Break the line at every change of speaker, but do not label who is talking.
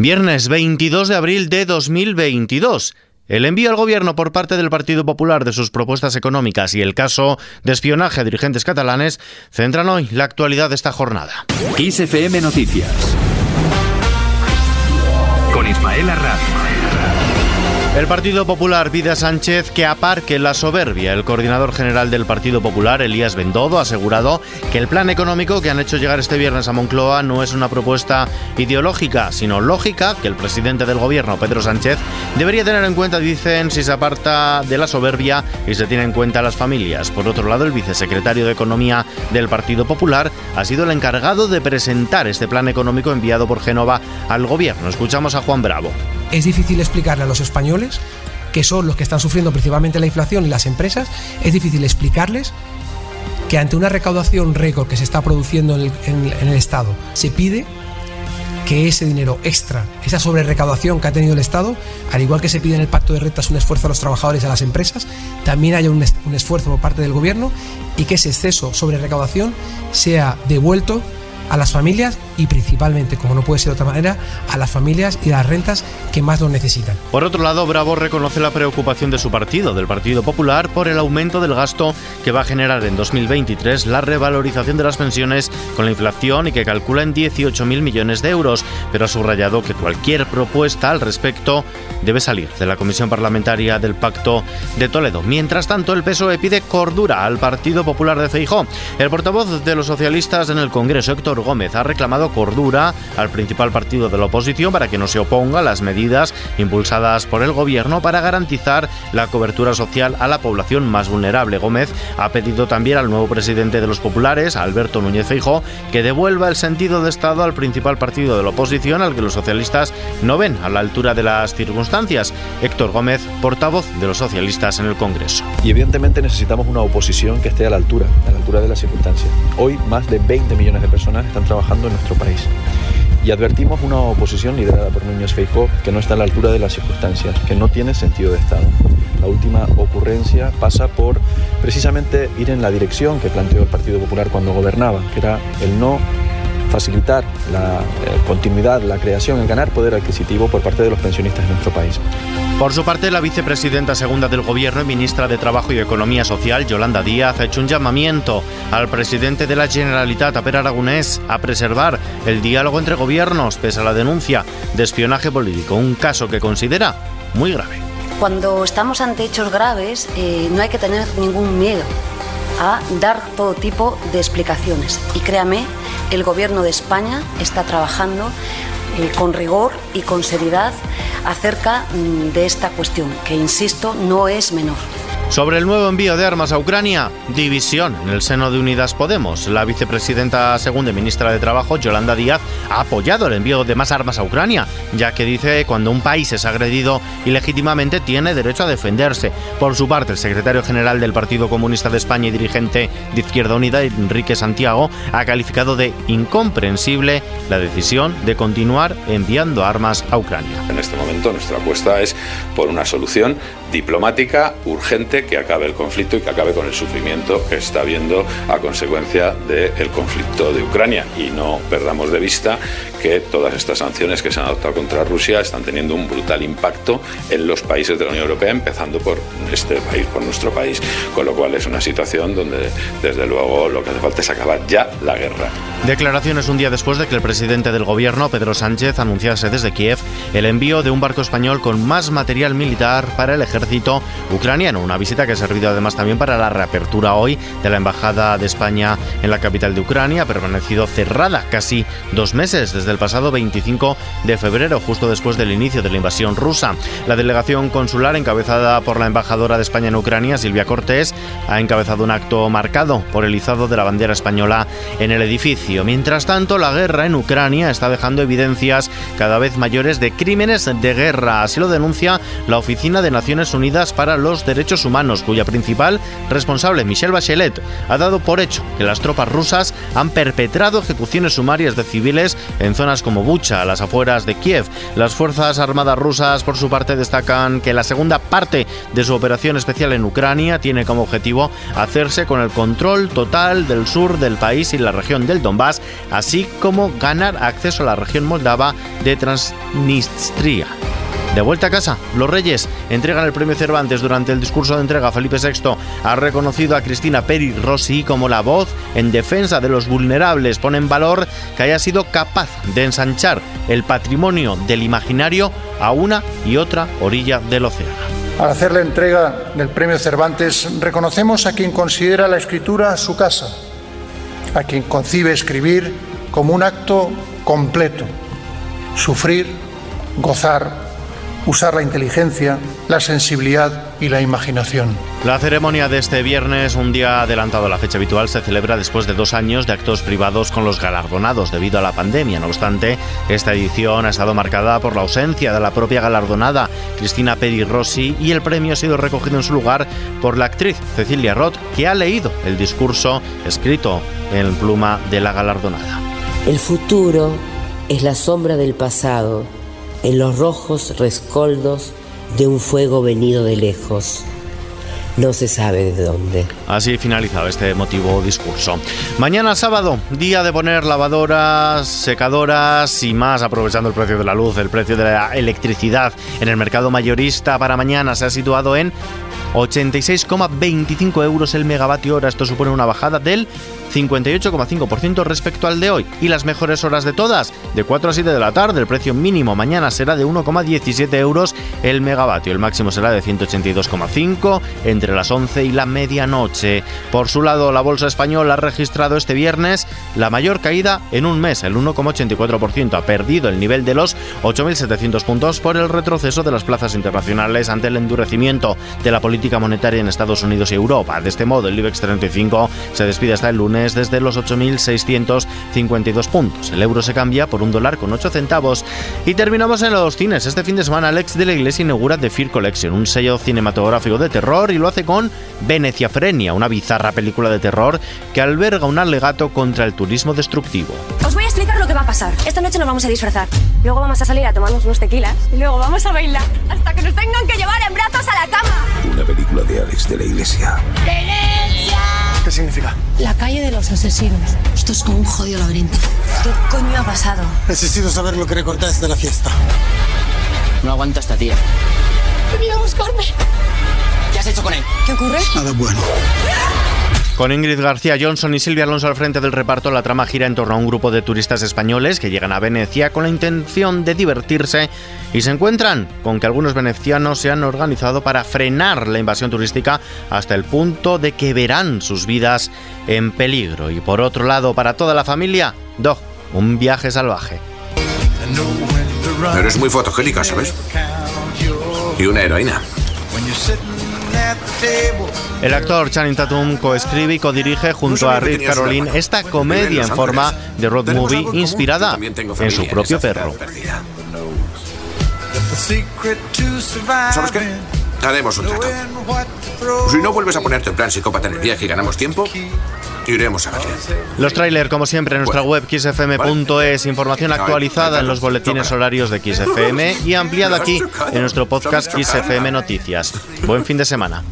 Viernes 22 de abril de 2022. El envío al gobierno por parte del Partido Popular de sus propuestas económicas y el caso de espionaje a dirigentes catalanes centran hoy la actualidad de esta jornada.
XFM Noticias. Con Ismael Arranz.
El Partido Popular pide a Sánchez que aparque la soberbia. El coordinador general del Partido Popular, Elías Bendodo, ha asegurado que el plan económico que han hecho llegar este viernes a Moncloa no es una propuesta ideológica, sino lógica que el presidente del gobierno, Pedro Sánchez, debería tener en cuenta, dicen, si se aparta de la soberbia y se tiene en cuenta a las familias. Por otro lado, el vicesecretario de Economía del Partido Popular ha sido el encargado de presentar este plan económico enviado por Génova al gobierno. Escuchamos a Juan Bravo.
Es difícil explicarle a los españoles que son los que están sufriendo principalmente la inflación y las empresas, es difícil explicarles que ante una recaudación récord que se está produciendo en el, Estado, se pide que ese dinero extra, esa sobrerecaudación que ha tenido el Estado, al igual que se pide en el pacto de rentas un esfuerzo a los trabajadores y a las empresas, también haya un, esfuerzo por parte del Gobierno y que ese exceso sobre recaudación sea devuelto a las familias y principalmente, como no puede ser de otra manera, a las familias y las rentas que más lo necesitan.
Por otro lado, Bravo reconoce la preocupación de su partido, del Partido Popular, por el aumento del gasto que va a generar en 2023 la revalorización de las pensiones con la inflación y que calcula en 18.000 millones de euros, pero ha subrayado que cualquier propuesta al respecto debe salir de la Comisión Parlamentaria del Pacto de Toledo. Mientras tanto, el PSOE pide cordura al Partido Popular de Feijó. El portavoz de los socialistas en el Congreso, Héctor Gómez, ha reclamado cordura al principal partido de la oposición para que no se oponga a las medidas impulsadas por el gobierno para garantizar la cobertura social a la población más vulnerable. Gómez ha pedido también al nuevo presidente de los populares, Alberto Núñez Feijóo, que devuelva el sentido de Estado al principal partido de la oposición al que los socialistas no ven a la altura de las circunstancias. Héctor Gómez, portavoz de los socialistas en el Congreso.
Y evidentemente necesitamos una oposición que esté a la altura, a la altura de las circunstancias. Hoy más de 20 millones de personas están trabajando en nuestro país. Y advertimos una oposición liderada por Núñez Feijóo que no está a la altura de las circunstancias, que no tiene sentido de Estado. La última ocurrencia pasa por precisamente ir en la dirección que planteó el Partido Popular cuando gobernaba, que era el no facilitar la eh, continuidad, la creación, el ganar poder adquisitivo por parte de los pensionistas en nuestro país.
Por su parte, la vicepresidenta segunda del Gobierno y ministra de Trabajo y Economía Social, Yolanda Díaz, ha hecho un llamamiento al presidente de la Generalitat, a Per Aragonés, a preservar el diálogo entre gobiernos pese a la denuncia de espionaje político, un caso que considera muy grave.
Cuando estamos ante hechos graves, eh, no hay que tener ningún miedo a dar todo tipo de explicaciones. Y créame, el Gobierno de España está trabajando eh, con rigor y con seriedad acerca mm, de esta cuestión, que insisto, no es menor.
Sobre el nuevo envío de armas a Ucrania, división en el seno de Unidas Podemos. La vicepresidenta segunda y ministra de Trabajo, Yolanda Díaz, ha apoyado el envío de más armas a Ucrania, ya que dice que cuando un país es agredido ilegítimamente tiene derecho a defenderse. Por su parte, el secretario general del Partido Comunista de España y dirigente de Izquierda Unida, Enrique Santiago, ha calificado de incomprensible la decisión de continuar enviando armas a Ucrania.
En este momento nuestra apuesta es por una solución diplomática urgente que acabe el conflicto y que acabe con el sufrimiento que está habiendo a consecuencia del conflicto de Ucrania. Y no perdamos de vista que todas estas sanciones que se han adoptado contra Rusia están teniendo un brutal impacto en los países de la Unión Europea, empezando por este país, por nuestro país. Con lo cual es una situación donde, desde luego, lo que hace falta es acabar ya la guerra.
Declaraciones un día después de que el presidente del gobierno, Pedro Sánchez, anunciase desde Kiev el envío de un barco español con más material militar para el ejército ucraniano. Una visita que ha servido además también para la reapertura hoy de la Embajada de España en la capital de Ucrania, ha permanecido cerrada casi dos meses desde el pasado 25 de febrero, justo después del inicio de la invasión rusa. La delegación consular, encabezada por la embajadora de España en Ucrania, Silvia Cortés, ha encabezado un acto marcado por el izado de la bandera española en el edificio. Mientras tanto, la guerra en Ucrania está dejando evidencias cada vez mayores de crímenes de guerra. Así lo denuncia la Oficina de Naciones Unidas para los Derechos Humanos cuya principal responsable, Michelle Bachelet, ha dado por hecho que las tropas rusas han perpetrado ejecuciones sumarias de civiles en zonas como Bucha, a las afueras de Kiev. Las Fuerzas Armadas rusas, por su parte, destacan que la segunda parte de su operación especial en Ucrania tiene como objetivo hacerse con el control total del sur del país y la región del Donbass, así como ganar acceso a la región moldava de Transnistria. De vuelta a casa, los Reyes entregan el premio Cervantes. Durante el discurso de entrega, Felipe VI ha reconocido a Cristina Peri Rossi como la voz en defensa de los vulnerables. Pone en valor que haya sido capaz de ensanchar el patrimonio del imaginario a una y otra orilla del océano.
Al hacer la entrega del premio Cervantes, reconocemos a quien considera la escritura su casa, a quien concibe escribir como un acto completo, sufrir, gozar, usar la inteligencia, la sensibilidad y la imaginación.
La ceremonia de este viernes, un día adelantado a la fecha habitual, se celebra después de dos años de actos privados con los galardonados debido a la pandemia. No obstante, esta edición ha estado marcada por la ausencia de la propia galardonada, Cristina Peri Rossi, y el premio ha sido recogido en su lugar por la actriz Cecilia Roth, que ha leído el discurso escrito en pluma de la galardonada.
El futuro es la sombra del pasado en los rojos rescoldos de un fuego venido de lejos. No se sabe de dónde.
Así finalizado este emotivo discurso. Mañana sábado, día de poner lavadoras, secadoras y más, aprovechando el precio de la luz, el precio de la electricidad en el mercado mayorista para mañana se ha situado en 86,25 euros el megavatio hora. Esto supone una bajada del 58,5% respecto al de hoy. Y las mejores horas de todas, de 4 a 7 de la tarde, el precio mínimo mañana será de 1,17 euros el megavatio. El máximo será de 182,5 entre las 11 y la medianoche. Por su lado, la bolsa española ha registrado este viernes la mayor caída en un mes, el 1,84%. Ha perdido el nivel de los 8.700 puntos por el retroceso de las plazas internacionales ante el endurecimiento de la política monetaria en Estados Unidos y Europa. De este modo, el IBEX 35 se despide hasta el lunes desde los 8.652 puntos. El euro se cambia por un dólar con 8 centavos. Y terminamos en los cines. Este fin de semana Alex de la Iglesia inaugura The Fear Collection, un sello cinematográfico de terror, y lo hace con Venecia Frenia, una bizarra película de terror que alberga un alegato contra el turismo destructivo.
Os voy a pasar. Esta noche nos vamos a disfrazar. Luego vamos a salir a tomarnos unos tequilas. Y luego vamos a bailar hasta que nos tengan que llevar en brazos a la cama.
Una película de Alex de la Iglesia.
¡Venecia!
¿Qué significa?
La calle de los asesinos. Esto es como un jodido laberinto.
¿Qué coño ha pasado?
Necesito saber lo que recordáis de la fiesta.
No aguanto a esta tía.
Venid a buscarme.
¿Qué has hecho con él?
¿Qué ocurre?
Nada bueno.
Con Ingrid García Johnson y Silvia Alonso al frente del reparto, la trama gira en torno a un grupo de turistas españoles que llegan a Venecia con la intención de divertirse y se encuentran con que algunos venecianos se han organizado para frenar la invasión turística hasta el punto de que verán sus vidas en peligro. Y por otro lado, para toda la familia, Do, un viaje salvaje.
Eres muy fotogélica, ¿sabes? Y una heroína.
El actor Channing Tatum coescribe y codirige junto a Rick Caroline esta comedia en forma de road movie inspirada en su propio perro.
¿Sabes qué? Haremos un trato. Si no vuelves a ponerte en plan psicópata en el viaje y ganamos tiempo, iremos a verle.
Los trailers, como siempre, en nuestra web xfm.es, información actualizada en los boletines horarios de XFM y ampliada aquí en nuestro podcast XFM Noticias. Buen fin de semana.